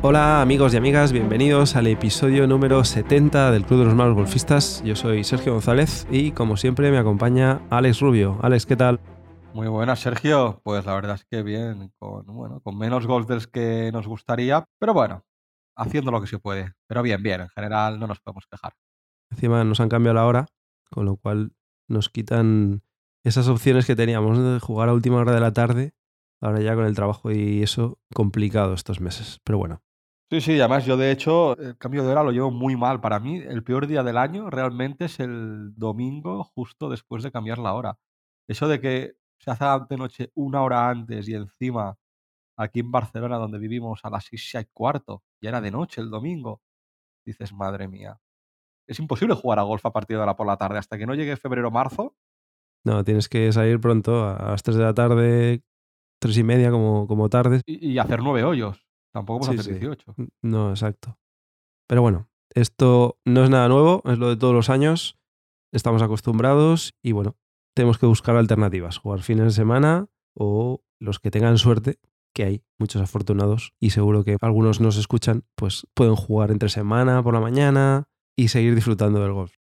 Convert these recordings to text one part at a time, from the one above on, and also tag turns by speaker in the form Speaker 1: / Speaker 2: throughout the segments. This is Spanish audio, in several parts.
Speaker 1: Hola amigos y amigas, bienvenidos al episodio número 70 del Club de los Malos Golfistas. Yo soy Sergio González y como siempre me acompaña Alex Rubio. Alex, ¿qué tal?
Speaker 2: Muy buenas, Sergio. Pues la verdad es que bien, con, bueno, con menos del que nos gustaría, pero bueno, haciendo lo que se puede. Pero bien, bien, en general no nos podemos quejar.
Speaker 1: Encima nos han cambiado la hora, con lo cual nos quitan esas opciones que teníamos de jugar a última hora de la tarde. Ahora ya con el trabajo y eso, complicado estos meses. Pero bueno,
Speaker 2: Sí, sí, además yo de hecho el cambio de hora lo llevo muy mal. Para mí el peor día del año realmente es el domingo justo después de cambiar la hora. Eso de que se hace de noche una hora antes y encima aquí en Barcelona donde vivimos a las seis y cuarto, ya era de noche el domingo, dices, madre mía. Es imposible jugar a golf a partir de ahora por la tarde hasta que no llegue febrero o marzo.
Speaker 1: no, tienes que salir pronto a las 3 de la tarde, tres y media como, como tarde.
Speaker 2: Y, y hacer nueve hoyos. Tampoco
Speaker 1: Sí,
Speaker 2: podemos hacer
Speaker 1: sí.
Speaker 2: 18.
Speaker 1: No, exacto. Pero bueno, esto no es nada nuevo, es lo de todos los años. Estamos acostumbrados y bueno, tenemos que buscar alternativas, jugar fines de semana o los que tengan suerte, que hay muchos afortunados y seguro que algunos nos escuchan, pues pueden jugar entre semana, por la mañana y seguir disfrutando del golf.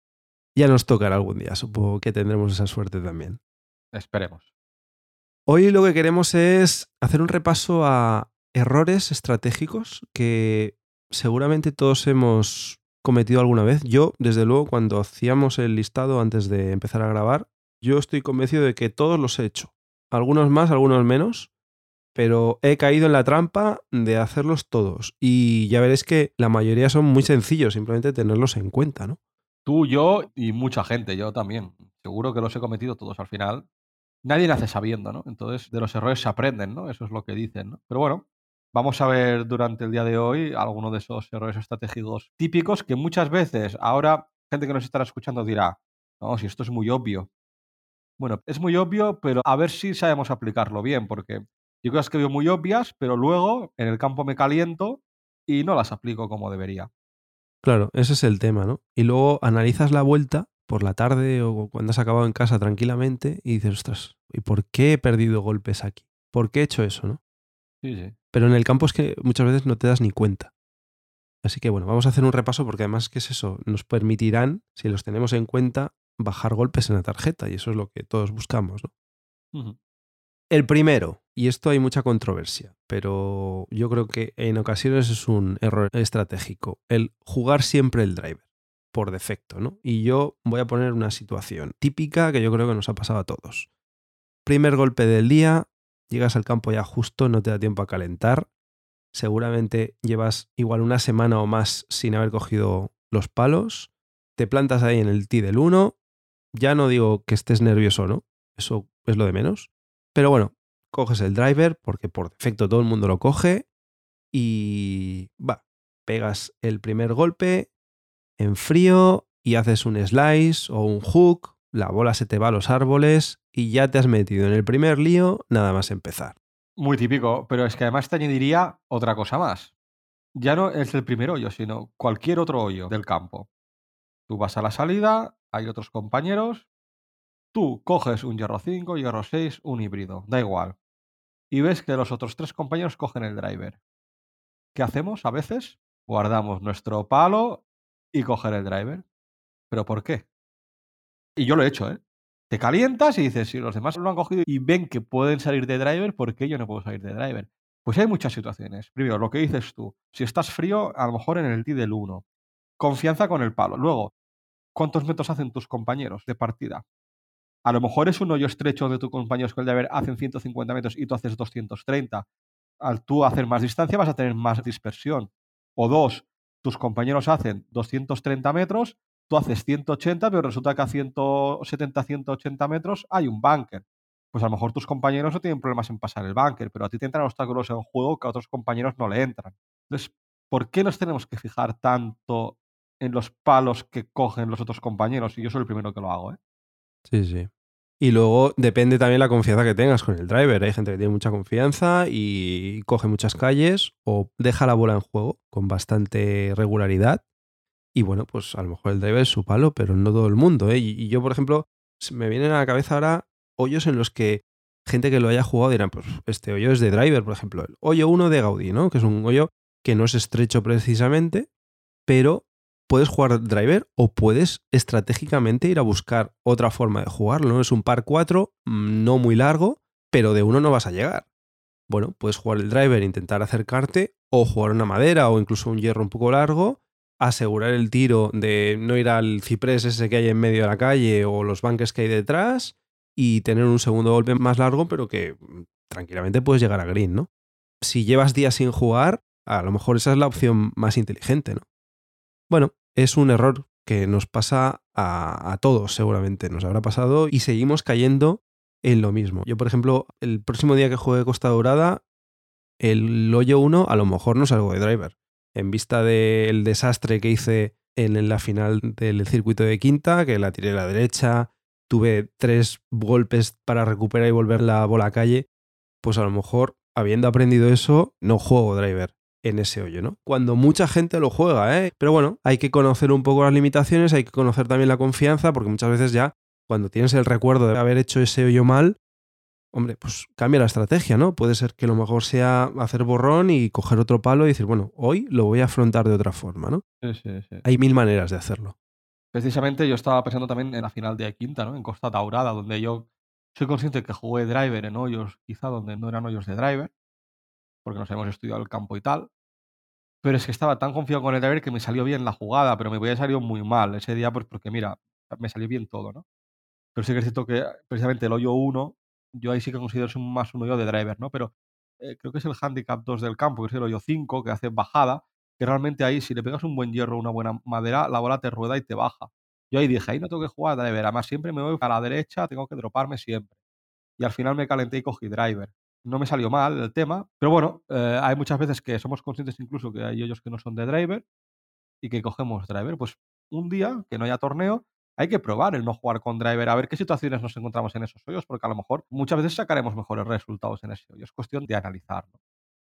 Speaker 1: Ya nos tocará algún día, supongo que tendremos esa suerte también.
Speaker 2: Esperemos.
Speaker 1: Hoy lo que queremos es hacer un repaso a errores estratégicos que seguramente todos hemos cometido alguna vez. Yo, desde luego, cuando hacíamos el listado antes de empezar a grabar, yo estoy convencido de que todos los he hecho. Algunos más, algunos menos, pero he caído en la trampa de hacerlos todos. Y ya veréis que la mayoría son muy sencillos, simplemente tenerlos en cuenta, ¿no?
Speaker 2: Tú, yo y mucha gente, yo también. Seguro que los he cometido todos al final. Nadie nace sabiendo, ¿no? Entonces, de los errores se aprenden, ¿no? Eso es lo que dicen, ¿no? Pero bueno, vamos a ver durante el día de hoy algunos de esos errores estratégicos típicos que muchas veces, ahora, gente que nos estará escuchando dirá, no, si esto es muy obvio. Bueno, es muy obvio, pero a ver si sabemos aplicarlo bien, porque yo cosas que veo muy obvias, pero luego en el campo me caliento y no las aplico como debería.
Speaker 1: Claro, ese es el tema, ¿no? Y luego analizas la vuelta por la tarde o cuando has acabado en casa tranquilamente y dices, ostras, ¿y por qué he perdido golpes aquí? ¿Por qué he hecho eso, no?
Speaker 2: Sí, sí.
Speaker 1: Pero en el campo es que muchas veces no te das ni cuenta. Así que bueno, vamos a hacer un repaso porque además que es eso, nos permitirán, si los tenemos en cuenta, bajar golpes en la tarjeta y eso es lo que todos buscamos, ¿no? El primero, y esto hay mucha controversia, pero yo creo que en ocasiones es un error estratégico, el jugar siempre el driver, por defecto, ¿no? Y yo voy a poner una situación típica que yo creo que nos ha pasado a todos. Primer golpe del día, llegas al campo ya justo, no te da tiempo a calentar, seguramente llevas igual una semana o más sin haber cogido los palos, te plantas ahí en el tee del 1, ya no digo que estés nervioso, ¿no? Eso es lo de menos. Pero bueno, coges el driver porque por defecto todo el mundo lo coge y va, pegas el primer golpe en frío y haces un slice o un hook, la bola se te va a los árboles y ya te has metido en el primer lío nada más empezar.
Speaker 2: Muy típico, pero es que además te añadiría otra cosa más. Ya no es el primer hoyo, sino cualquier otro hoyo del campo. Tú vas a la salida, hay otros compañeros, tú coges un hierro 5, hierro 6, un híbrido, da igual. Y ves que los otros tres compañeros cogen el driver. ¿Qué hacemos a veces? Guardamos nuestro palo y coger el driver. ¿Pero por qué? Y yo lo he hecho, ¿eh? Te calientas y dices, si los demás lo han cogido y ven que pueden salir de driver, ¿por qué yo no puedo salir de driver? Pues hay muchas situaciones. Primero, lo que dices tú. Si estás frío, a lo mejor en el tee del 1. Confianza con el palo. Luego, ¿cuántos metros hacen tus compañeros de partida? A lo mejor es un hoyo estrecho donde tus compañeros con el driver hacen 150 metros y tú haces 230. Al tú hacer más distancia vas a tener más dispersión. O dos, tus compañeros hacen 230 metros, tú haces 180, pero resulta que a 170, 180 metros hay un bunker. Pues a lo mejor tus compañeros no tienen problemas en pasar el bunker, pero a ti te entran obstáculos en juego que a otros compañeros no le entran. Entonces, ¿por qué nos tenemos que fijar tanto en los palos que cogen los otros compañeros? Y yo soy el primero que lo hago, ¿eh?
Speaker 1: Sí, sí. Y luego depende también la confianza que tengas con el driver. Hay gente que tiene mucha confianza y coge muchas calles o deja la bola en juego con bastante regularidad. Y bueno, pues a lo mejor el driver es su palo, pero no todo el mundo. ¿eh? Y, yo, por ejemplo, me vienen a la cabeza ahora hoyos en los que gente que lo haya jugado dirán, pues este hoyo es de driver, por ejemplo, el hoyo 1 de Gaudí, ¿no? Que es un hoyo que no es estrecho precisamente, pero puedes jugar driver o puedes estratégicamente ir a buscar otra forma de jugarlo, ¿no? Es un par 4, mm, no muy largo, pero de uno no vas a llegar. Bueno, puedes jugar el driver, intentar acercarte, o jugar una madera o incluso un hierro un poco largo, asegurar el tiro de no ir al ciprés ese que hay en medio de la calle o los banques que hay detrás y tener un segundo golpe más largo, pero que mm, tranquilamente puedes llegar a green, ¿no? Si llevas días sin jugar, a lo mejor esa es la opción más inteligente, ¿no? Bueno, es un error que nos pasa a, todos seguramente, nos habrá pasado y seguimos cayendo en lo mismo. Yo, por ejemplo, el próximo día que juegue Costa Dorada, el hoyo 1 a lo mejor no salgo de driver. En vista del desastre que hice en la final del circuito de quinta, que la tiré a la derecha, tuve tres golpes para recuperar y volver la bola a calle, pues a lo mejor, habiendo aprendido eso, no juego driver en ese hoyo, ¿no? Cuando mucha gente lo juega, ¿eh? Pero bueno, hay que conocer un poco las limitaciones, hay que conocer también la confianza, porque muchas veces ya, cuando tienes el recuerdo de haber hecho ese hoyo mal, hombre, pues cambia la estrategia, ¿no? Puede ser que lo mejor sea hacer borrón y coger otro palo y decir, bueno, hoy lo voy a afrontar de otra forma, ¿no?
Speaker 2: Sí, sí, sí.
Speaker 1: Hay mil maneras de hacerlo.
Speaker 2: Precisamente yo estaba pensando también en la final de quinta, ¿no? En Costa Daurada, donde yo soy consciente que jugué driver en hoyos, quizá donde no eran hoyos de driver, porque nos hemos estudiado el campo y tal. Pero es que estaba tan confiado con el driver que me salió bien la jugada, pero me hubiera salido muy mal ese día, pues porque mira, me salió bien todo, ¿no? Pero sí que es cierto que precisamente el hoyo 1, yo ahí sí que considero un- más un hoyo de driver, ¿no? Pero eh, creo que es el handicap 2 del campo, que es el hoyo 5, que hace bajada, que realmente ahí si le pegas un buen hierro, una buena madera, la bola te rueda y te baja. Yo ahí dije, ahí no tengo que jugar driver, además siempre me voy a la derecha, tengo que droparme siempre. Y al final me calenté y cogí driver. No me salió mal el tema, pero bueno, eh, hay muchas veces que somos conscientes incluso que hay hoyos que no son de driver y que cogemos driver. Pues un día que no haya torneo, hay que probar el no jugar con driver, a ver qué situaciones nos encontramos en esos hoyos, porque a lo mejor muchas veces sacaremos mejores resultados en ese hoyo. Es cuestión de analizarlo.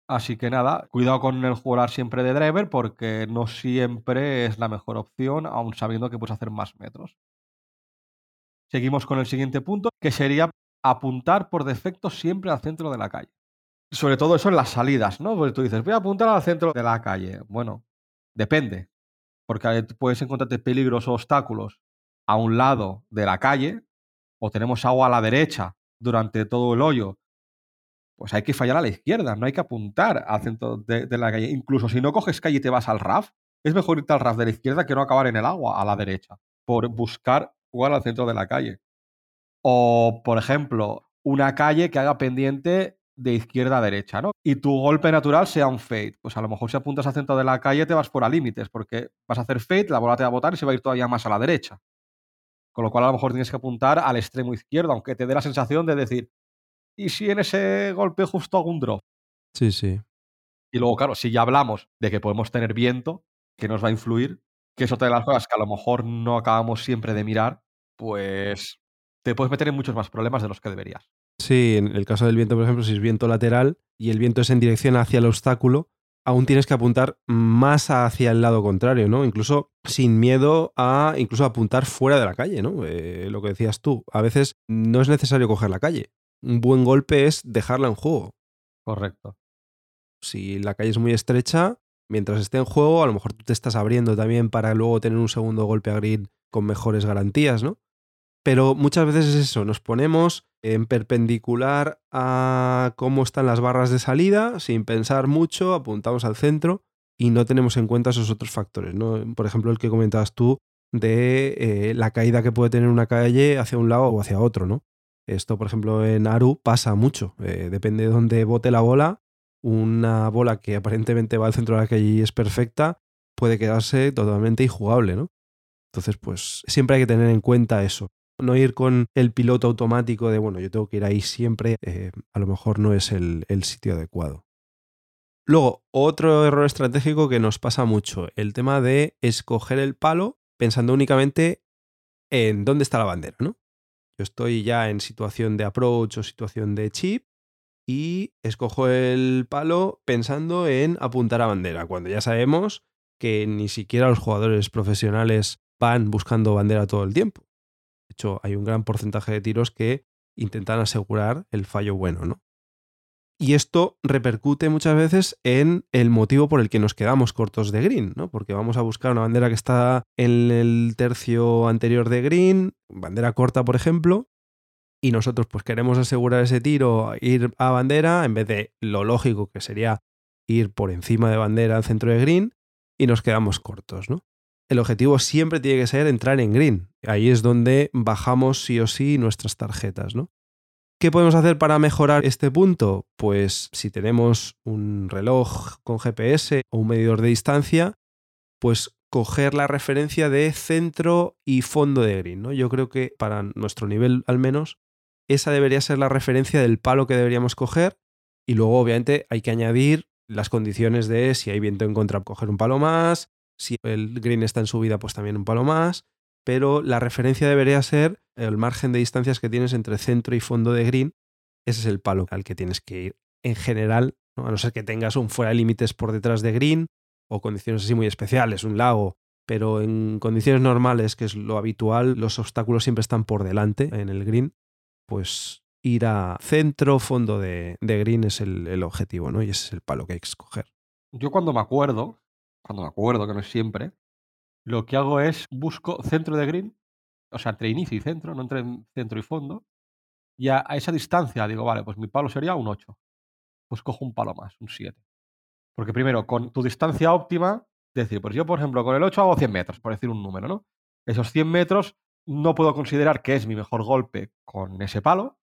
Speaker 2: Así que nada, cuidado con el jugar siempre de driver porque no siempre es la mejor opción, aun sabiendo que puedes hacer más metros. Seguimos con el siguiente punto, que sería apuntar por defecto siempre al centro de la calle. Sobre todo eso en las salidas, ¿no? Porque tú dices, voy a apuntar al centro de la calle. Bueno, depende, porque puedes encontrarte peligros o obstáculos a un lado de la calle, o tenemos agua a la derecha durante todo el hoyo, pues hay que fallar a la izquierda, no hay que apuntar al centro de, de la calle. Incluso si no coges calle y te vas al RAF, es mejor irte al RAF de la izquierda que no acabar en el agua a la derecha, por buscar jugar al centro de la calle. O, por ejemplo, una calle que haga pendiente de izquierda a derecha, ¿no? Y tu golpe natural sea un fade. Pues a lo mejor si apuntas al centro de la calle te vas por a límites, porque vas a hacer fade, la bola te va a botar y se va a ir todavía más a la derecha. Con lo cual a lo mejor tienes que apuntar al extremo izquierdo, aunque te dé la sensación de decir, ¿y si en ese golpe justo hago un drop?
Speaker 1: Sí, sí.
Speaker 2: Y luego, claro, si ya hablamos de que podemos tener viento, que nos va a influir, que es otra de las cosas que a lo mejor no acabamos siempre de mirar, pues te puedes meter en muchos más problemas de los que deberías.
Speaker 1: Sí, en el caso del viento, por ejemplo, si es viento lateral y el viento es en dirección hacia el obstáculo, aún tienes que apuntar más hacia el lado contrario, ¿no? Incluso sin miedo a incluso apuntar fuera de la calle, ¿no? Eh, lo que decías tú, a veces no es necesario coger la calle. Un buen golpe es dejarla en juego.
Speaker 2: Correcto.
Speaker 1: Si la calle es muy estrecha, mientras esté en juego, a lo mejor tú te estás abriendo también para luego tener un segundo golpe a green con mejores garantías, ¿no? Pero muchas veces es eso, nos ponemos en perpendicular a cómo están las barras de salida, sin pensar mucho, apuntamos al centro y no tenemos en cuenta esos otros factores, ¿no? Por ejemplo, el que comentabas tú de eh, la caída que puede tener una calle hacia un lado o hacia otro, ¿no? Esto, por ejemplo, en Aru pasa mucho. Eh, depende de dónde bote la bola, una bola que aparentemente va al centro de la calle y es perfecta, puede quedarse totalmente injugable, ¿no? Entonces, pues siempre hay que tener en cuenta eso. No ir con el piloto automático de, bueno, yo tengo que ir ahí siempre, eh, a lo mejor no es el, el sitio adecuado. Luego, otro error estratégico que nos pasa mucho, el tema de escoger el palo pensando únicamente en dónde está la bandera, ¿no? Yo estoy ya en situación de approach o situación de chip y escojo el palo pensando en apuntar a bandera, cuando ya sabemos que ni siquiera los jugadores profesionales van buscando bandera todo el tiempo. De hecho, hay un gran porcentaje de tiros que intentan asegurar el fallo bueno, ¿no? Y esto repercute muchas veces en el motivo por el que nos quedamos cortos de green, ¿no? Porque vamos a buscar una bandera que está en el tercio anterior de green, bandera corta, por ejemplo, y nosotros pues queremos asegurar ese tiro, ir a bandera, en vez de lo lógico que sería ir por encima de bandera al centro de green, y nos quedamos cortos, ¿no? El objetivo siempre tiene que ser entrar en green. Ahí es donde bajamos sí o sí nuestras tarjetas, ¿no? ¿Qué podemos hacer para mejorar este punto? Pues si tenemos un reloj con GPS o un medidor de distancia, pues coger la referencia de centro y fondo de green. ¿no? Yo creo que para nuestro nivel al menos, esa debería ser la referencia del palo que deberíamos coger. Y luego, obviamente, hay que añadir las condiciones de si hay viento en contra, coger un palo más, si el green está en subida, pues también un palo más pero la referencia debería ser el margen de distancias que tienes entre centro y fondo de green. Ese es el palo al que tienes que ir. En general, a no ser que tengas un fuera de límites por detrás de green o condiciones así muy especiales, un lago, pero en condiciones normales, que es lo habitual, los obstáculos siempre están por delante en el green, pues ir a centro, fondo de, green es el, el, objetivo, ¿no? Y ese es el palo que hay que escoger.
Speaker 2: Yo cuando me acuerdo, cuando me acuerdo, que no es siempre, lo que hago es busco centro de green, o sea, entre inicio y centro, no entre centro y fondo, y a, esa distancia digo, vale, pues mi palo sería un 8. Pues cojo un palo más, un 7. Porque primero, con tu distancia óptima, decir, pues yo, por ejemplo, con el 8 hago 100 metros, por decir un número, ¿no? Esos 100 metros no puedo considerar que es mi mejor golpe con ese palo,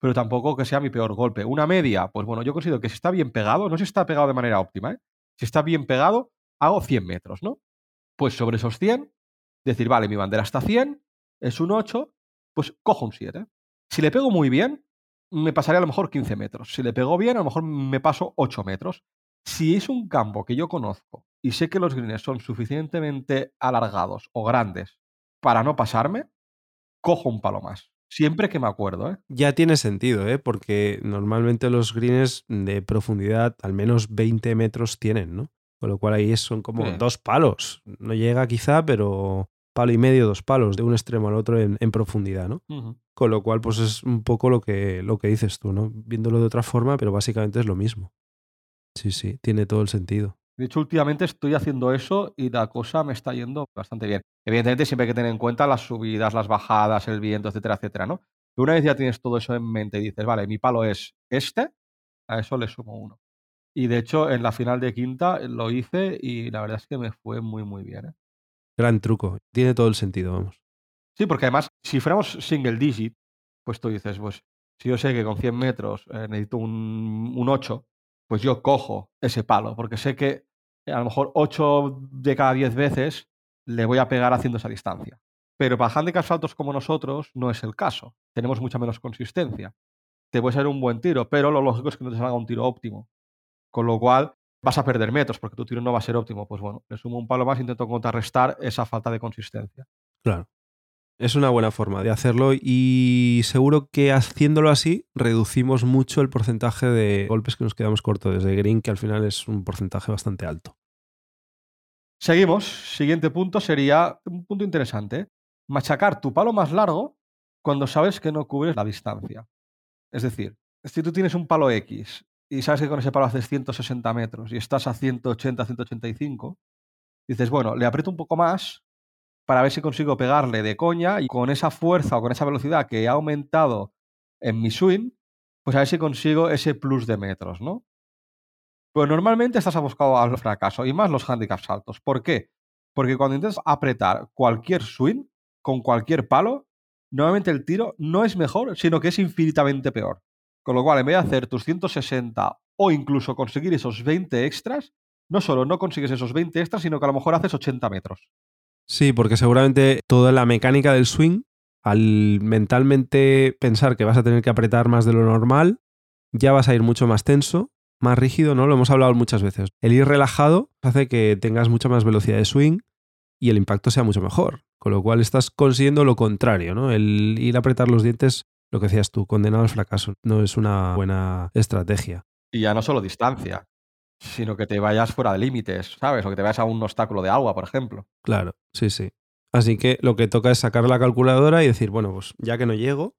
Speaker 2: pero tampoco que sea mi peor golpe. Una media, pues bueno, yo considero que si está bien pegado, no si está pegado de manera óptima, ¿eh? Si está bien pegado, hago 100 metros, ¿no? Pues sobre esos 100, decir, vale, mi bandera está 100, es un 8, pues cojo un 7. Si le pego muy bien, me pasaría a lo mejor 15 metros. Si le pego bien, a lo mejor me paso 8 metros. Si es un campo que yo conozco y sé que los greens son suficientemente alargados o grandes para no pasarme, cojo un palo más. Siempre que me acuerdo, ¿eh?
Speaker 1: Ya tiene sentido, ¿eh? Porque normalmente los greens de profundidad al menos 20 metros tienen, ¿no? Con lo cual ahí son como dos palos. No llega quizá, pero palo y medio, dos palos, de un extremo al otro en, profundidad, ¿no? Con lo cual, pues es un poco lo que, lo que dices tú, ¿no? Viéndolo de otra forma, pero básicamente es lo mismo. Sí, sí, tiene todo el sentido.
Speaker 2: De hecho, últimamente estoy haciendo eso y la cosa me está yendo bastante bien. Evidentemente, siempre hay que tener en cuenta las subidas, las bajadas, el viento, etcétera, etcétera, ¿no? Pero una vez ya tienes todo eso en mente y dices, vale, mi palo es este, a eso le sumo uno. Y de hecho, en la final de quinta lo hice y la verdad es que me fue muy, muy bien. ¿eh?
Speaker 1: Gran truco. Tiene todo el sentido, vamos.
Speaker 2: Sí, porque además, si fuéramos single digit, pues tú dices, pues si yo sé que con 100 metros eh, necesito un, un 8, pues yo cojo ese palo, porque sé que a lo mejor 8 de cada 10 veces le voy a pegar haciendo esa distancia. Pero para handicaps altos como nosotros no es el caso. Tenemos mucha menos consistencia. Te puede ser un buen tiro, pero lo lógico es que no te salga un tiro óptimo. Con lo cual vas a perder metros porque tu tiro no va a ser óptimo. Pues bueno, le sumo un palo más e intento contrarrestar esa falta de consistencia.
Speaker 1: Claro. Es una buena forma de hacerlo y seguro que haciéndolo así reducimos mucho el porcentaje de golpes que nos quedamos cortos desde green, que al final es un porcentaje bastante alto.
Speaker 2: Seguimos. Siguiente punto sería un punto interesante. Machacar tu palo más largo cuando sabes que no cubres la distancia. Es decir, si tú tienes un palo X y sabes que con ese palo haces 160 metros y estás a 180, 185, dices, bueno, le aprieto un poco más para ver si consigo pegarle de coña y con esa fuerza o con esa velocidad que he aumentado en mi swing, pues a ver si consigo ese plus de metros, ¿no? Pues normalmente estás abocado al fracaso y más los handicaps altos. ¿Por qué? Porque cuando intentas apretar cualquier swing con cualquier palo, normalmente el tiro no es mejor, sino que es infinitamente peor. Con lo cual, en vez de hacer tus 160 o incluso conseguir esos 20 extras, no solo no consigues esos 20 extras, sino que a lo mejor haces 80 metros.
Speaker 1: Sí, porque seguramente toda la mecánica del swing, al mentalmente pensar que vas a tener que apretar más de lo normal, ya vas a ir mucho más tenso, más rígido, ¿no? Lo hemos hablado muchas veces. El ir relajado hace que tengas mucha más velocidad de swing y el impacto sea mucho mejor. Con lo cual estás consiguiendo lo contrario, ¿no? El ir a apretar los dientes lo que decías tú, condenado al fracaso. No es una buena estrategia.
Speaker 2: Y ya no solo distancia, sino que te vayas fuera de límites, ¿sabes? O que te vayas a un obstáculo de agua, por ejemplo.
Speaker 1: Claro, sí, sí. Así que lo que toca es sacar la calculadora y decir, bueno, pues ya que no llego,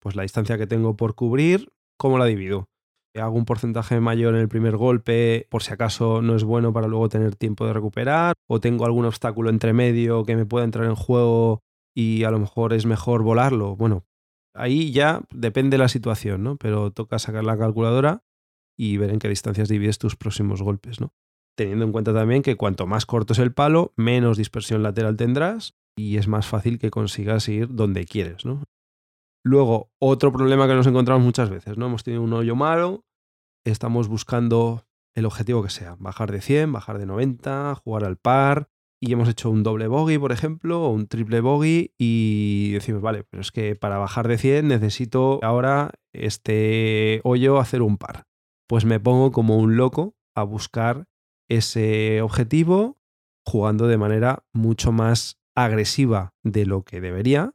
Speaker 1: pues la distancia que tengo por cubrir, ¿cómo la divido? hago un porcentaje mayor en el primer golpe por si acaso no es bueno para luego tener tiempo de recuperar o tengo algún obstáculo entre medio que me pueda entrar en juego y a lo mejor es mejor volarlo. Bueno, ahí ya depende de la situación, ¿no? Pero toca sacar la calculadora y ver en qué distancias divides tus próximos golpes, ¿no? Teniendo en cuenta también que cuanto más corto es el palo, menos dispersión lateral tendrás y es más fácil que consigas ir donde quieres, ¿no? Luego, otro problema que nos encontramos muchas veces, ¿no? Hemos tenido un hoyo malo, estamos buscando el objetivo que sea, bajar de 100, bajar de 90, jugar al par, y hemos hecho un doble bogey, por ejemplo, o un triple bogey, y decimos, vale, pero es que para bajar de 100 necesito ahora este hoyo hacer un par. Pues me pongo como un loco a buscar ese objetivo jugando de manera mucho más agresiva de lo que debería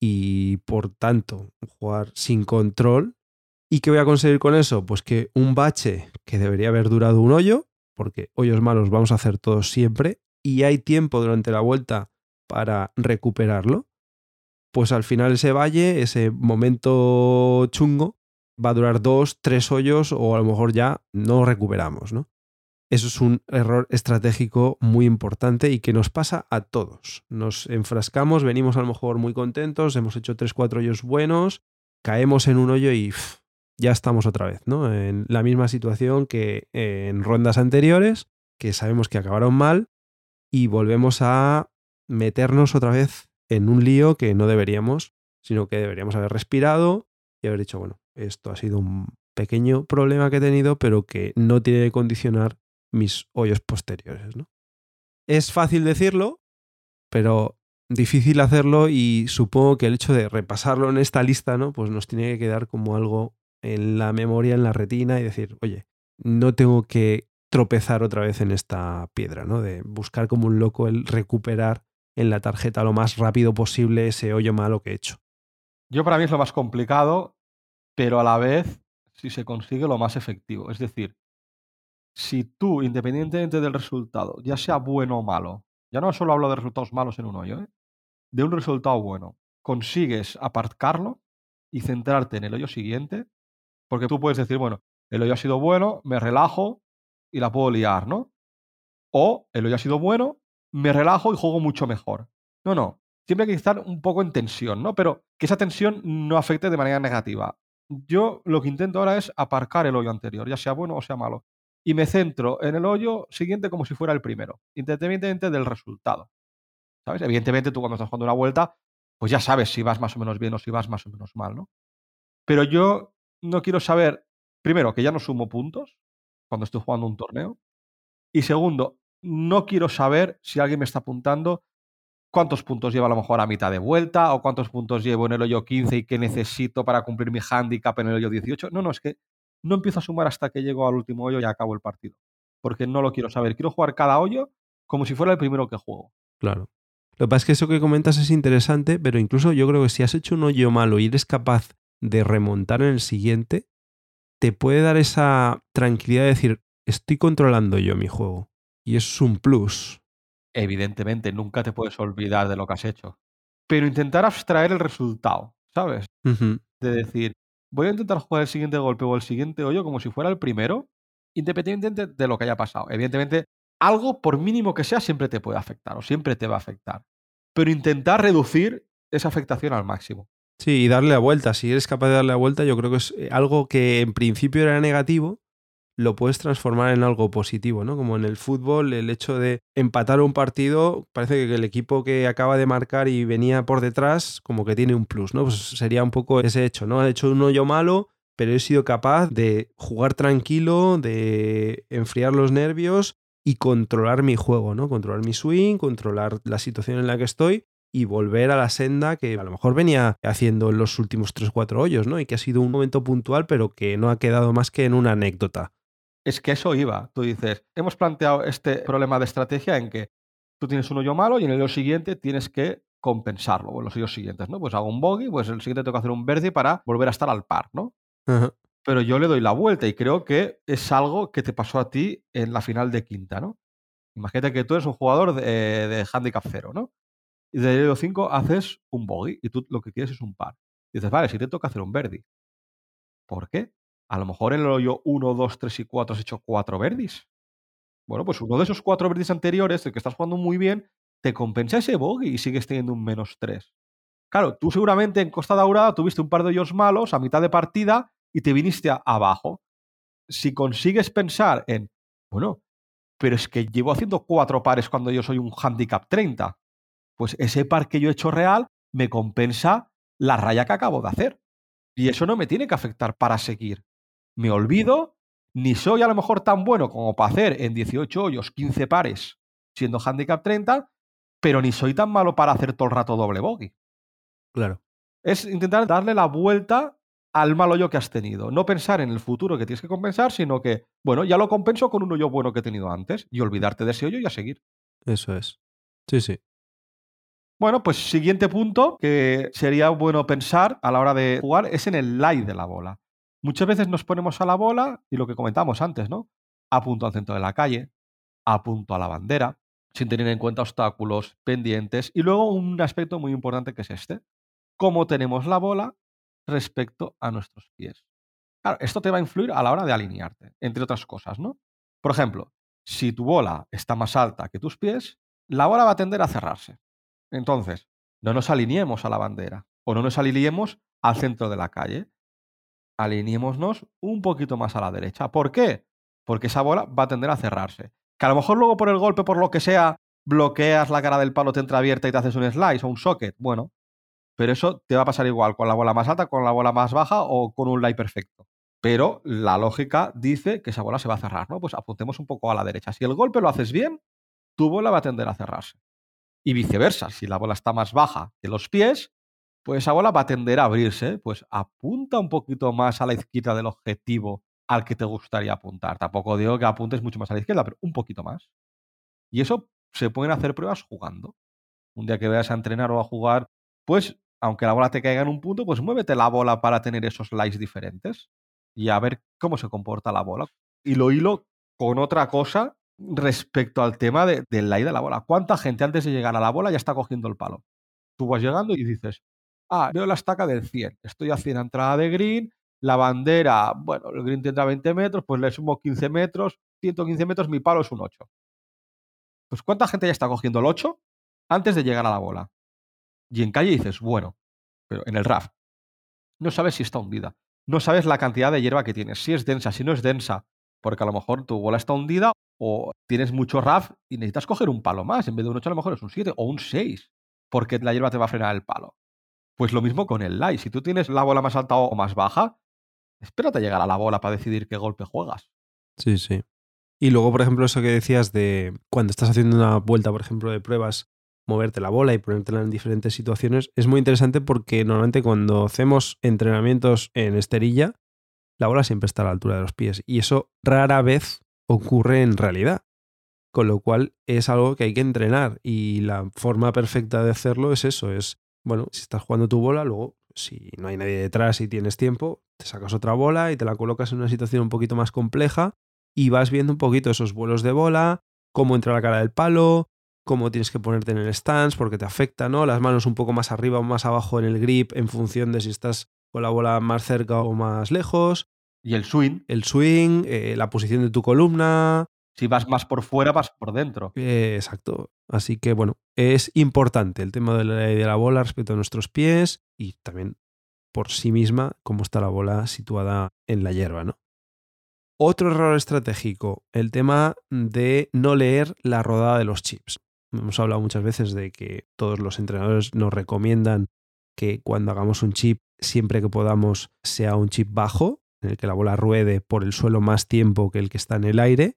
Speaker 1: y por tanto jugar sin control. ¿Y qué voy a conseguir con eso? Pues que un bache que debería haber durado un hoyo, porque hoyos malos vamos a hacer todos siempre, y hay tiempo durante la vuelta para recuperarlo, pues al final ese valle, ese momento chungo, va a durar dos, tres hoyos o a lo mejor ya no recuperamos, ¿no? Eso es un error estratégico muy importante y que nos pasa a todos. Nos enfrascamos, venimos a lo mejor muy contentos, hemos hecho tres, cuatro hoyos buenos, caemos en un hoyo y ya estamos otra vez, ¿no? En la misma situación que en rondas anteriores, que sabemos que acabaron mal y volvemos a meternos otra vez en un lío que no deberíamos, sino que deberíamos haber respirado y haber dicho, bueno, esto ha sido un pequeño problema que he tenido, pero que no tiene que condicionar mis hoyos posteriores. ¿no? Es fácil decirlo, pero difícil hacerlo y supongo que el hecho de repasarlo en esta lista, ¿no? Pues nos tiene que quedar como algo en la memoria, en la retina y decir, oye, no tengo que tropezar otra vez en esta piedra, ¿no? De buscar como un loco el recuperar en la tarjeta lo más rápido posible ese hoyo malo que he hecho.
Speaker 2: Yo para mí es lo más complicado, pero a la vez si se consigue lo más efectivo. Es decir, si tú, independientemente del resultado, ya sea bueno o malo, ya no solo hablo de resultados malos en un hoyo, ¿eh? de un resultado bueno, consigues aparcarlo y centrarte en el hoyo siguiente, porque tú puedes decir, bueno, el hoyo ha sido bueno, me relajo y la puedo liar, ¿no? O el hoyo ha sido bueno, me relajo y juego mucho mejor. No, no. Siempre hay que estar un poco en tensión, ¿no? Pero que esa tensión no afecte de manera negativa. Yo lo que intento ahora es aparcar el hoyo anterior, ya sea bueno o sea malo y me centro en el hoyo siguiente como si fuera el primero, independientemente del resultado. ¿Sabes? Evidentemente tú cuando estás jugando una vuelta, pues ya sabes si vas más o menos bien o si vas más o menos mal, ¿no? Pero yo no quiero saber, primero, que ya no sumo puntos cuando estoy jugando un torneo. Y segundo, no quiero saber si alguien me está apuntando cuántos puntos llevo a lo mejor a mitad de vuelta o cuántos puntos llevo en el hoyo 15 y qué necesito para cumplir mi handicap en el hoyo 18. No, no, es que no empiezo a sumar hasta que llego al último hoyo y acabo el partido. Porque no lo quiero saber. Quiero jugar cada hoyo como si fuera el primero que juego.
Speaker 1: Claro. Lo que pasa es que eso que comentas es interesante, pero incluso yo creo que si has hecho un hoyo malo y eres capaz de remontar en el siguiente, te puede dar esa tranquilidad de decir, estoy controlando yo mi juego. Y eso es un plus.
Speaker 2: Evidentemente, nunca te puedes olvidar de lo que has hecho. Pero intentar abstraer el resultado, ¿sabes? De decir, voy a intentar jugar el siguiente golpe o el siguiente hoyo como si fuera el primero, independientemente de lo que haya pasado. Evidentemente, algo, por mínimo que sea, siempre te puede afectar o siempre te va a afectar. Pero intentar reducir esa afectación al máximo.
Speaker 1: Sí, y darle la vuelta. Si eres capaz de darle la vuelta, yo creo que es eh, algo que en principio era negativo, lo puedes transformar en algo positivo, ¿no? Como en el fútbol, el hecho de empatar un partido, parece que el equipo que acaba de marcar y venía por detrás, como que tiene un plus, ¿no? Pues sería un poco ese hecho, ¿no? Ha hecho un hoyo malo, pero he sido capaz de jugar tranquilo, de enfriar los nervios y controlar mi juego, ¿no? Controlar mi swing, controlar la situación en la que estoy y volver a la senda que a lo mejor venía haciendo en los últimos 3-4 hoyos, ¿no? Y que ha sido un momento puntual, pero que no ha quedado más que en una anécdota.
Speaker 2: Es que eso iba. Tú dices, hemos planteado este problema de estrategia en que tú tienes un hoyo malo y en el hoyo siguiente tienes que compensarlo, o en los hoyos siguientes, ¿no? Pues hago un bogey, pues el siguiente tengo que hacer un verde para volver a estar al par, ¿no? Pero yo le doy la vuelta y creo que es algo que te pasó a ti en la final de quinta, ¿no? Imagínate que tú eres un jugador de, de handicap cero, ¿no? Y de hoyo 5 haces un bogey y tú lo que quieres es un par. Dices, vale, si te toca hacer un birdie. ¿Por qué? A lo mejor en el hoyo 1, 2, 3 y 4 has hecho 4 birdies. Bueno, pues uno de esos 4 birdies anteriores, el que estás jugando muy bien, te compensa ese bogey y sigues teniendo un menos 3. Claro, tú seguramente en Costa Daurada tuviste un par de hoyos malos a mitad de partida y te viniste abajo. Si consigues pensar en, bueno, pero es que llevo haciendo cuatro pares cuando yo soy un handicap 30, pues ese par que yo he hecho real me compensa la raya que acabo de hacer. Y eso no me tiene que afectar para seguir. Me olvido, ni soy a lo mejor tan bueno como para hacer en 18 hoyos 15 pares siendo handicap 30, pero ni soy tan malo para hacer todo el rato doble bogey.
Speaker 1: Claro.
Speaker 2: Es intentar darle la vuelta al mal hoyo que has tenido. No pensar en el futuro que tienes que compensar, sino que, bueno, ya lo compenso con un hoyo bueno que he tenido antes y olvidarte de ese hoyo y a seguir.
Speaker 1: Eso es. Sí, sí.
Speaker 2: Bueno, pues siguiente punto que sería bueno pensar a la hora de jugar es en el lie de la bola. Muchas veces nos ponemos a la bola y lo que comentamos antes, ¿no? A punto al centro de la calle, a punto a la bandera, sin tener en cuenta obstáculos, pendientes y luego un aspecto muy importante que es este. Cómo tenemos la bola respecto a nuestros pies. Claro, esto te va a influir a la hora de alinearte, entre otras cosas, ¿no? Por ejemplo, si tu bola está más alta que tus pies, la bola va a tender a cerrarse. Entonces, no nos alineemos a la bandera o no nos alineemos al centro de la calle. Alineémonos un poquito más a la derecha. ¿Por qué? Porque esa bola va a tender a cerrarse. Que a lo mejor luego por el golpe, por lo que sea, bloqueas la cara del palo, te entra abierta y te haces un slice o un socket. Bueno, pero eso te va a pasar igual con la bola más alta, con la bola más baja o con un lie perfecto. Pero la lógica dice que esa bola se va a cerrar, ¿no? Pues apuntemos un poco a la derecha. Si el golpe lo haces bien, tu bola va a tender a cerrarse. Y viceversa, si la bola está más baja que los pies, pues esa bola va a tender a abrirse. Pues apunta un poquito más a la izquierda del objetivo al que te gustaría apuntar. Tampoco digo que apuntes mucho más a la izquierda, pero un poquito más. Y eso se pueden hacer pruebas jugando. Un día que vayas a entrenar o a jugar, pues aunque la bola te caiga en un punto, pues muévete la bola para tener esos lies diferentes y a ver cómo se comporta la bola. Y lo hilo con otra cosa respecto al tema de, del lie de la bola. ¿Cuánta gente antes de llegar a la bola ya está cogiendo el palo? Tú vas llegando y dices, ah, veo la estaca del 100, estoy a 100 entrada de green, la bandera, bueno, el green tendrá 20 metros, pues le sumo 15 metros, 115 metros, mi palo es un 8. Pues ¿cuánta gente ya está cogiendo el 8 antes de llegar a la bola? Y en calle dices, bueno, pero en el RAF, no sabes si está hundida, no sabes la cantidad de hierba que tienes, si es densa, si no es densa, porque a lo mejor tu bola está hundida o tienes mucho RAF y necesitas coger un palo más, en vez de un 8 a lo mejor es un 7 o un 6, porque la hierba te va a frenar el palo. Pues lo mismo con el lie, si tú tienes la bola más alta o más baja, espérate a llegar a la bola para decidir qué golpe juegas.
Speaker 1: Sí, sí. Y luego, por ejemplo, eso que decías de cuando estás haciendo una vuelta, por ejemplo, de pruebas, moverte la bola y ponértela en diferentes situaciones, es muy interesante porque normalmente cuando hacemos entrenamientos en esterilla, la bola siempre está a la altura de los pies y eso rara vez ocurre en realidad. Con lo cual es algo que hay que entrenar y la forma perfecta de hacerlo es eso, es, bueno, si estás jugando tu bola, luego si no hay nadie detrás y tienes tiempo, te sacas otra bola y te la colocas en una situación un poquito más compleja y vas viendo un poquito esos vuelos de bola, cómo entra la cara del palo, cómo tienes que ponerte en el stance porque te afecta, ¿no? Las manos un poco más arriba o más abajo en el grip en función de si estás con la bola más cerca o más lejos,
Speaker 2: Y el swing,
Speaker 1: el swing, eh, la posición de tu columna,
Speaker 2: si vas más por fuera, vas por dentro.
Speaker 1: eh, exacto. Así que bueno, es importante el tema de la, de la bola respecto a nuestros pies y también por sí misma cómo está la bola situada en la hierba, ¿no? Otro error estratégico, el tema de no leer la rodada de los chips. Hemos hablado muchas veces de que todos los entrenadores nos recomiendan que cuando hagamos un chip, siempre que podamos, sea un chip bajo, en el que la bola ruede por el suelo más tiempo que el que está en el aire,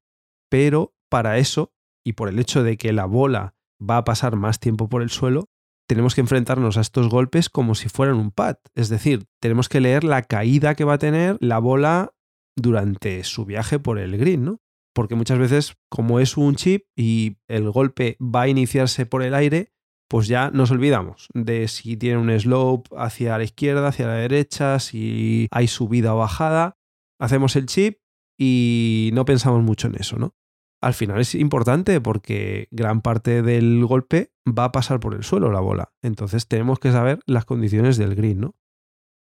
Speaker 1: pero para eso, y por el hecho de que la bola va a pasar más tiempo por el suelo, tenemos que enfrentarnos a estos golpes como si fueran un pad. Es decir, tenemos que leer la caída que va a tener la bola durante su viaje por el green, ¿no? Porque muchas veces, como es un chip y el golpe va a iniciarse por el aire, pues ya nos olvidamos de si tiene un slope hacia la izquierda, hacia la derecha, si hay subida o bajada. Hacemos el chip y no pensamos mucho en eso, ¿no? Al final es importante porque gran parte del golpe va a pasar por el suelo la bola. Entonces tenemos que saber las condiciones del green, ¿no?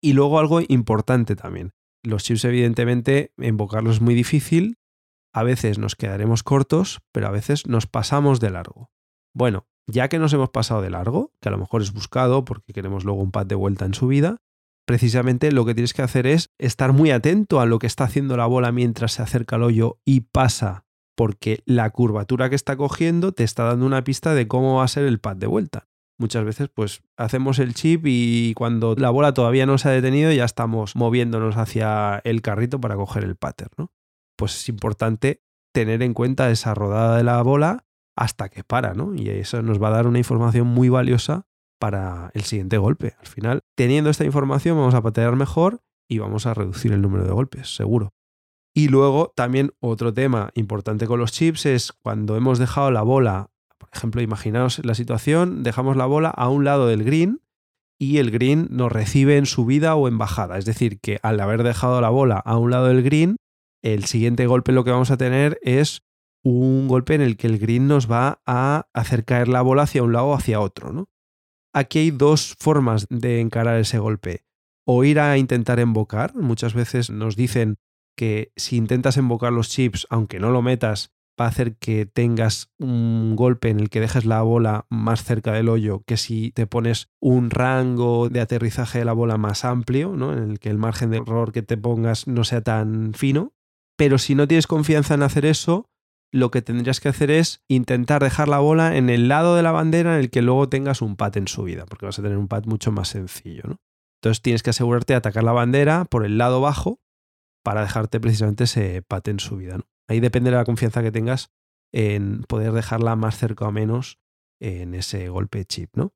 Speaker 1: Y luego algo importante también. Los chips, evidentemente, invocarlos es muy difícil. A veces nos quedaremos cortos, pero a veces nos pasamos de largo. Bueno, ya que nos hemos pasado de largo, que a lo mejor es buscado porque queremos luego un pad de vuelta en su vida, precisamente lo que tienes que hacer es estar muy atento a lo que está haciendo la bola mientras se acerca al hoyo y pasa, porque la curvatura que está cogiendo te está dando una pista de cómo va a ser el pad de vuelta. Muchas veces pues hacemos el chip y cuando la bola todavía no se ha detenido ya estamos moviéndonos hacia el carrito para coger el pattern. Pues es importante tener en cuenta esa rodada de la bola hasta que para, ¿no? Y eso nos va a dar una información muy valiosa para el siguiente golpe. Al final, teniendo esta información, vamos a patear mejor y vamos a reducir el número de golpes, seguro. Y luego, también otro tema importante con los chips es cuando hemos dejado la bola, por ejemplo, imaginaos la situación, dejamos la bola a un lado del green y el green nos recibe en subida o en bajada. Es decir, que al haber dejado la bola a un lado del green, el siguiente golpe lo que vamos a tener es un golpe en el que el green nos va a hacer caer la bola hacia un lado o hacia otro. ¿no? Aquí hay dos formas de encarar ese golpe. O ir a intentar invocar. Muchas veces nos dicen que si intentas invocar los chips, aunque no lo metas, va a hacer que tengas un golpe en el que dejes la bola más cerca del hoyo que si te pones un rango de aterrizaje de la bola más amplio, ¿no? en el que el margen de error que te pongas no sea tan fino. Pero si no tienes confianza en hacer eso, lo que tendrías que hacer es intentar dejar la bola en el lado de la bandera en el que luego tengas un pat en subida, porque vas a tener un pat mucho más sencillo. ¿no? Entonces tienes que asegurarte de atacar la bandera por el lado bajo para dejarte precisamente ese pat en subida. ¿no? Ahí depende de la confianza que tengas en poder dejarla más cerca o menos en ese golpe chip, ¿no?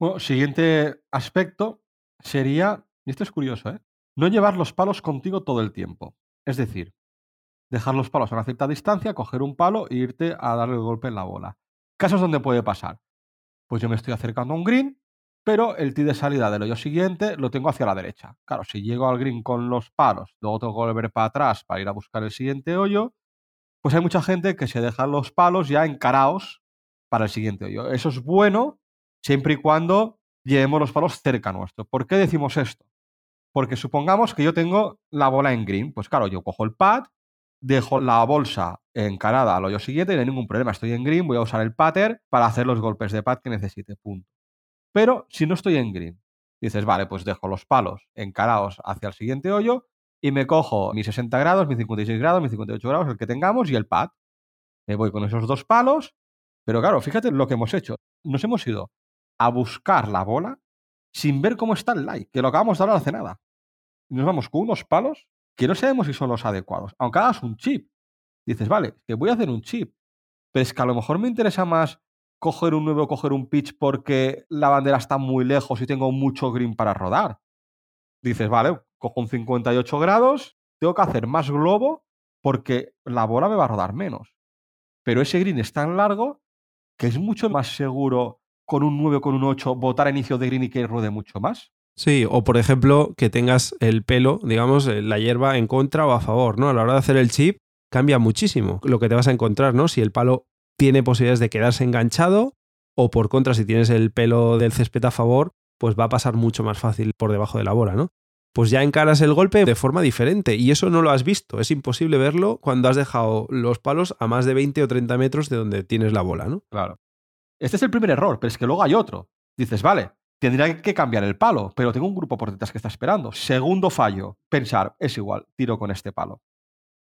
Speaker 2: Bueno, siguiente aspecto sería, y esto es curioso, ¿eh? no llevar los palos contigo todo el tiempo. Es decir, dejar los palos a una cierta distancia, coger un palo e irte a darle el golpe en la bola. Casos donde puede pasar. Pues yo me estoy acercando a un green, pero el tee de salida del hoyo siguiente lo tengo hacia la derecha. Claro, si llego al green con los palos, luego tengo que volver para atrás para ir a buscar el siguiente hoyo, pues hay mucha gente que se deja los palos ya encarados para el siguiente hoyo. Eso es bueno siempre y cuando llevemos los palos cerca nuestro. ¿Por qué decimos esto? Porque supongamos que yo tengo la bola en green. Pues claro, yo cojo el pad, dejo la bolsa encarada al hoyo siguiente y no hay ningún problema. Estoy en green, voy a usar el pattern para hacer los golpes de pad que necesite. Punto. Pero si no estoy en green, dices, vale, pues dejo los palos encarados hacia el siguiente hoyo y me cojo mis 60 grados, mis 56 grados, mis 58 grados, el que tengamos y el pad. Me voy con esos dos palos, pero claro, fíjate lo que hemos hecho. Nos hemos ido a buscar la bola sin ver cómo está el like, que lo acabamos de hablar hace nada. Nos vamos con unos palos que no sabemos si son los adecuados. Aunque hagas un chip, dices, vale, que voy a hacer un chip, pero es que a lo mejor me interesa más coger un nuevo, coger un pitch porque la bandera está muy lejos y tengo mucho green para rodar. Dices, vale, cojo un 58 grados, tengo que hacer más globo porque la bola me va a rodar menos. Pero ese green es tan largo que es mucho más seguro con un 9 o con un 8 votar a inicio de green y que ruede mucho más.
Speaker 1: Sí, o por ejemplo, que tengas el pelo, digamos, eh, la hierba en contra o a favor, ¿no? A la hora de hacer el chip cambia muchísimo lo que te vas a encontrar, ¿no? Si el palo tiene posibilidades de quedarse enganchado o por contra, si tienes el pelo del césped a favor, pues va a pasar mucho más fácil por debajo de la bola, ¿no? Pues ya encaras el golpe de forma diferente y eso no lo has visto. Es imposible verlo cuando has dejado los palos a más de 20 o 30 metros de donde tienes la bola, ¿no?
Speaker 2: Claro. Este es el primer error, pero es que luego hay otro. Dices, vale, tendría que cambiar el palo, pero tengo un grupo por detrás que está esperando. Segundo fallo, pensar, es igual, tiro con este palo.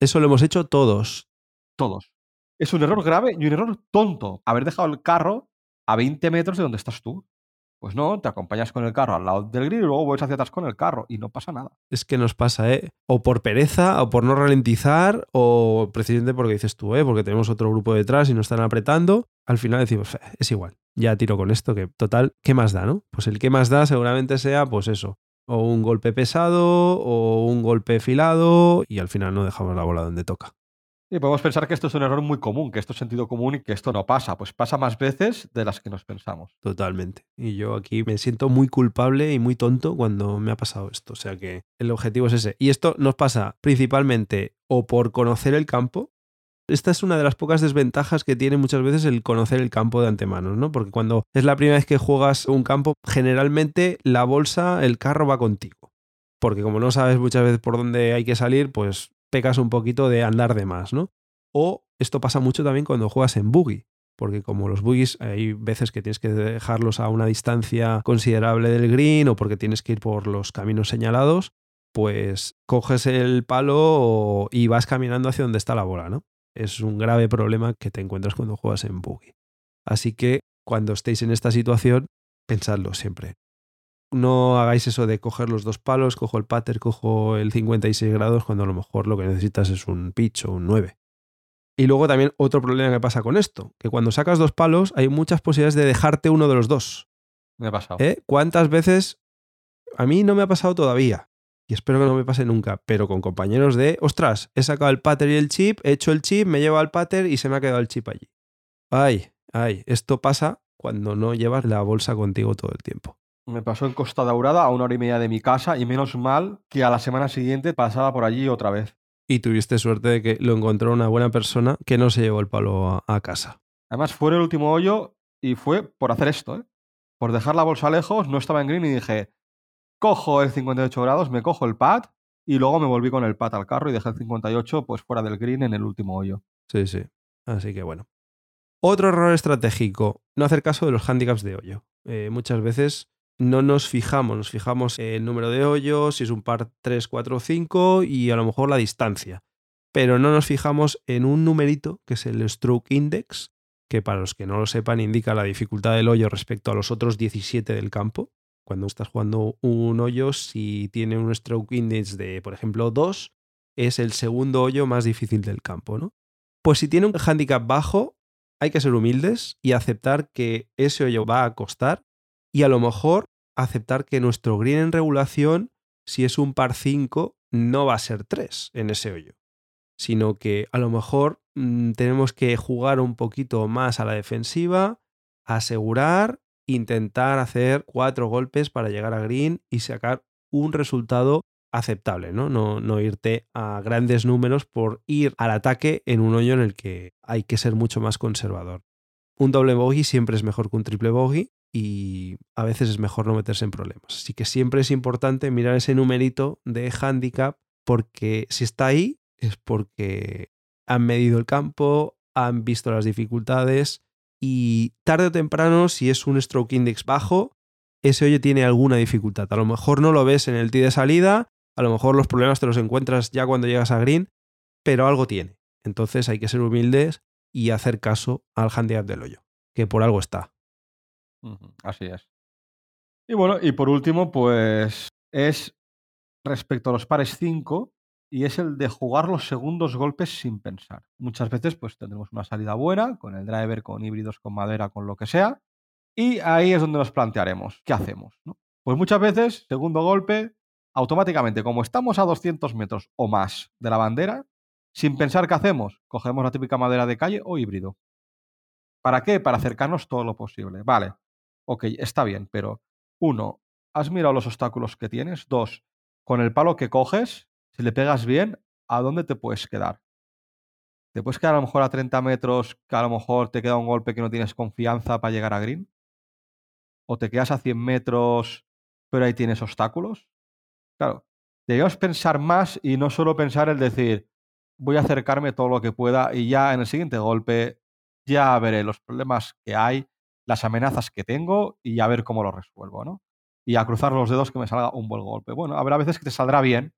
Speaker 1: Eso lo hemos hecho todos.
Speaker 2: Todos. Es un error grave y un error tonto. Haber dejado el carro a 20 metros de donde estás tú. Pues no, te acompañas con el carro al lado del grid y luego vuelves hacia atrás con el carro y no pasa nada.
Speaker 1: Es que nos pasa, ¿eh? O por pereza, o por no ralentizar, o precisamente porque dices tú, ¿eh? Porque tenemos otro grupo detrás y nos están apretando. Al final decimos, es igual, ya tiro con esto, que total, ¿qué más da, no? Pues el que más da seguramente sea, pues eso, o un golpe pesado, o un golpe filado, y al final no dejamos la bola donde toca.
Speaker 2: Y podemos pensar que esto es un error muy común, que esto es sentido común y que esto no pasa. Pues pasa más veces de las que nos pensamos.
Speaker 1: Totalmente. Y yo aquí me siento muy culpable y muy tonto cuando me ha pasado esto. O sea que el objetivo es ese. Y esto nos pasa principalmente o por conocer el campo. Esta es una de las pocas desventajas que tiene muchas veces el conocer el campo de antemano, ¿no? Porque cuando es la primera vez que juegas un campo, generalmente la bolsa, el carro va contigo. Porque como no sabes muchas veces por dónde hay que salir, pues pecas un poquito de andar de más, ¿no? O esto pasa mucho también cuando juegas en buggy, porque como los buggies hay veces que tienes que dejarlos a una distancia considerable del green o porque tienes que ir por los caminos señalados, pues coges el palo y vas caminando hacia donde está la bola, ¿no? Es un grave problema que te encuentras cuando juegas en buggy. Así que cuando estéis en esta situación, pensadlo siempre. No hagáis eso de coger los dos palos, cojo el pater, cojo el 56 grados, cuando a lo mejor lo que necesitas es un pitch o un 9. Y luego también otro problema que pasa con esto, que cuando sacas dos palos hay muchas posibilidades de dejarte uno de los dos.
Speaker 2: Me ha pasado.
Speaker 1: ¿Eh? ¿Cuántas veces? A mí no me ha pasado todavía. Y espero que no me pase nunca, pero con compañeros de, ostras, he sacado el pater y el chip, he hecho el chip, me llevo al pater y se me ha quedado el chip allí. Ay, ay, esto pasa cuando no llevas la bolsa contigo todo el tiempo.
Speaker 2: Me pasó en Costa Daurada a una hora y media de mi casa y menos mal que a la semana siguiente pasaba por allí otra vez
Speaker 1: y tuviste suerte de que lo encontró una buena persona que no se llevó el palo a, casa.
Speaker 2: Además, fue el último hoyo y fue por hacer esto, ¿eh? por dejar la bolsa lejos, no estaba en green y dije, cojo el 58 grados, me cojo el pad y luego me volví con el pad al carro y dejé el 58 pues fuera del green en el último hoyo.
Speaker 1: Sí, sí. Así que bueno. Otro error estratégico, no hacer caso de los handicaps de hoyo. Eh, muchas veces no nos fijamos, nos fijamos el número de hoyos, si es un par 3, 4 5 y a lo mejor la distancia. Pero no nos fijamos en un numerito que es el Stroke Index, que para los que no lo sepan indica la dificultad del hoyo respecto a los otros 17 del campo. Cuando estás jugando un hoyo, si tiene un Stroke Index de, por ejemplo, 2, es el segundo hoyo más difícil del campo, ¿no? Pues si tiene un handicap bajo, hay que ser humildes y aceptar que ese hoyo va a costar y a lo mejor aceptar que nuestro green en regulación, si es un par 5, no va a ser 3 en ese hoyo, sino que a lo mejor mm, tenemos que jugar un poquito más a la defensiva, asegurar, intentar hacer cuatro golpes para llegar a green y sacar un resultado aceptable, ¿no? ¿no? No irte a grandes números por ir al ataque en un hoyo en el que hay que ser mucho más conservador. Un doble bogey siempre es mejor que un triple bogey y a veces es mejor no meterse en problemas. Así que siempre es importante mirar ese numerito de handicap porque si está ahí es porque han medido el campo, han visto las dificultades y tarde o temprano, si es un stroke index bajo, ese hoyo tiene alguna dificultad. A lo mejor no lo ves en el tee de salida, a lo mejor los problemas te los encuentras ya cuando llegas a green, pero algo tiene. Entonces hay que ser humildes y hacer caso al handicap del hoyo, que por algo está.
Speaker 2: Así es. Y bueno, y por último, pues es respecto a los pares 5 y es el de jugar los segundos golpes sin pensar. Muchas veces pues tendremos una salida buena con el driver, con híbridos, con madera, con lo que sea. Y ahí es donde nos plantearemos, ¿qué hacemos? Pues muchas veces, segundo golpe, automáticamente, como estamos a 200 metros o más de la bandera, sin pensar qué hacemos, cogemos la típica madera de calle o híbrido. ¿Para qué? Para acercarnos todo lo posible. Vale, ok, está bien, pero uno, ¿has mirado los obstáculos que tienes? Dos, con el palo que coges, si le pegas bien, ¿a dónde te puedes quedar? ¿Te puedes quedar a lo mejor a 30 metros, que a lo mejor te queda un golpe que no tienes confianza para llegar a green? ¿O te quedas a 100 metros, pero ahí tienes obstáculos? Claro, debemos pensar más y no solo pensar el decir, voy a acercarme todo lo que pueda y ya en el siguiente golpe ya veré los problemas que hay las amenazas que tengo y a ver cómo lo resuelvo, ¿no? Y a cruzar los dedos que me salga un buen golpe. Bueno, habrá veces que te saldrá bien,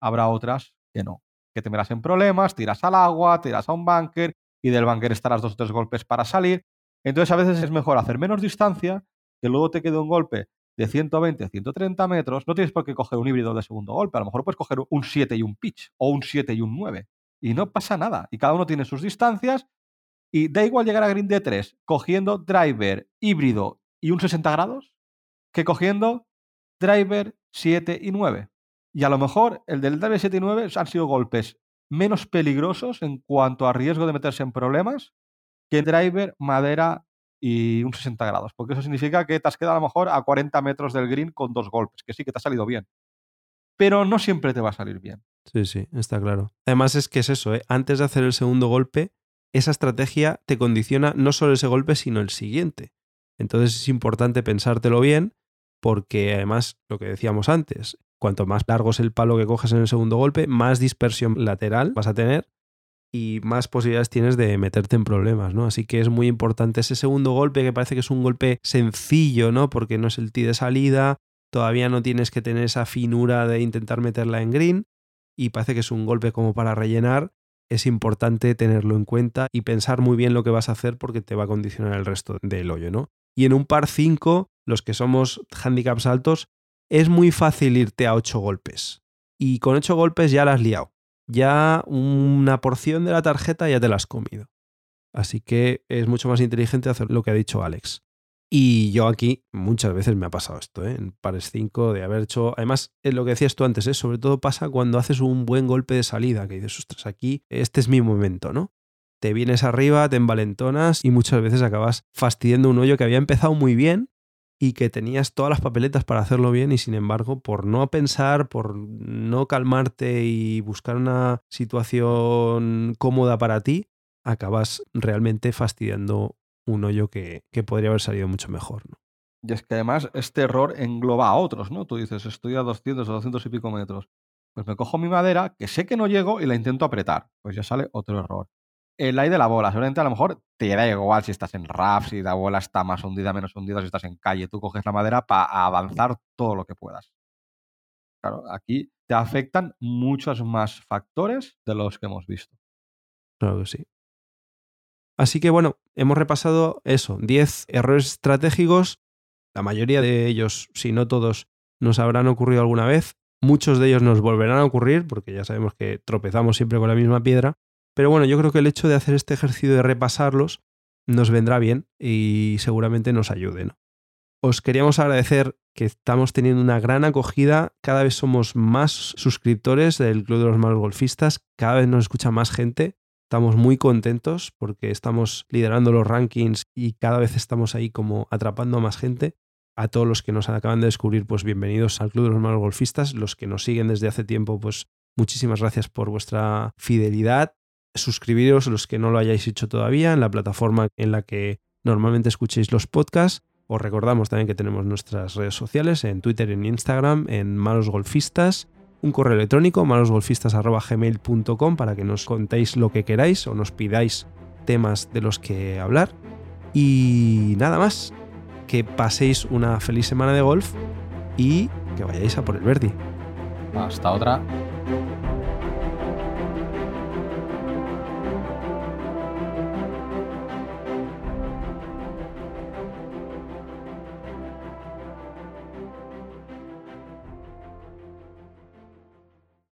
Speaker 2: habrá otras que no. Que te verás en problemas, tiras al agua, tiras a un bunker y del bunker estarás dos o tres golpes para salir. Entonces a veces es mejor hacer menos distancia, que luego te quede un golpe de 120, 130 metros. No tienes por qué coger un híbrido de segundo golpe. A lo mejor puedes coger un 7 y un pitch o un 7 y un 9. Y no pasa nada. Y cada uno tiene sus distancias y da igual llegar a green de 3 cogiendo driver, híbrido y un 60 grados que cogiendo driver 7 y 9. Y a lo mejor el del driver 7 y 9 han sido golpes menos peligrosos en cuanto a riesgo de meterse en problemas que driver, madera y un 60 grados. Porque eso significa que te has quedado a lo mejor a 40 metros del green con dos golpes, que sí que te ha salido bien. Pero no siempre te va a salir bien.
Speaker 1: Sí, sí, está claro. Además es que es eso, ¿eh? antes de hacer el segundo golpe, esa estrategia te condiciona no solo ese golpe, sino el siguiente. Entonces es importante pensártelo bien, porque además, lo que decíamos antes, cuanto más largo es el palo que coges en el segundo golpe, más dispersión lateral vas a tener y más posibilidades tienes de meterte en problemas, ¿no? Así que es muy importante ese segundo golpe, que parece que es un golpe sencillo, ¿no? Porque no es el tee de salida, todavía no tienes que tener esa finura de intentar meterla en green, y parece que es un golpe como para rellenar, es importante tenerlo en cuenta y pensar muy bien lo que vas a hacer porque te va a condicionar el resto del hoyo, ¿no? Y en un par 5, los que somos handicaps altos, es muy fácil irte a 8 golpes. Y con 8 golpes ya la has liado. Ya una porción de la tarjeta ya te la has comido. Así que es mucho más inteligente hacer lo que ha dicho Alex. Y yo aquí muchas veces me ha pasado esto, ¿eh? en pares 5, de haber hecho. Además, es lo que decías tú antes, ¿eh? sobre todo pasa cuando haces un buen golpe de salida, que dices, ostras, aquí este es mi momento, ¿no? Te vienes arriba, te envalentonas y muchas veces acabas fastidiando un hoyo que había empezado muy bien y que tenías todas las papeletas para hacerlo bien y sin embargo, por no pensar, por no calmarte y buscar una situación cómoda para ti, acabas realmente fastidiando un hoyo que, podría haber salido mucho mejor. ¿no?
Speaker 2: Y es que además este error engloba a otros, ¿no? Tú dices, estoy a 200 o 200 y pico metros. Pues me cojo mi madera, que sé que no llego y la intento apretar. Pues ya sale otro error. El aire de la bola, seguramente a lo mejor te da igual si estás en RAF, si la bola está más hundida, menos hundida, si estás en calle. Tú coges la madera para avanzar todo lo que puedas. Claro, aquí te afectan muchos más factores de los que hemos visto.
Speaker 1: Claro que sí. Así que bueno, hemos repasado eso, 10 errores estratégicos. La mayoría de ellos, si no todos, nos habrán ocurrido alguna vez. Muchos de ellos nos volverán a ocurrir, porque ya sabemos que tropezamos siempre con la misma piedra. Pero bueno, yo creo que el hecho de hacer este ejercicio de repasarlos nos vendrá bien y seguramente nos ayude. Os queríamos agradecer que estamos teniendo una gran acogida, cada vez somos más suscriptores del Club de los Malos Golfistas, cada vez nos escucha más gente Estamos muy contentos porque estamos liderando los rankings y cada vez estamos ahí como atrapando a más gente. A todos los que nos acaban de descubrir, pues bienvenidos al Club de los Malos Golfistas. Los que nos siguen desde hace tiempo, pues muchísimas gracias por vuestra fidelidad. Suscribiros los que no lo hayáis hecho todavía en la plataforma en la que normalmente escuchéis los podcasts. Os recordamos también que tenemos nuestras redes sociales en Twitter en Instagram en Malos Golfistas un correo electrónico malosgolfistas.gmail.com para que nos contéis lo que queráis o nos pidáis temas de los que hablar. Y nada más, que paséis una feliz semana de golf y que vayáis a por el Verdi.
Speaker 2: Hasta otra.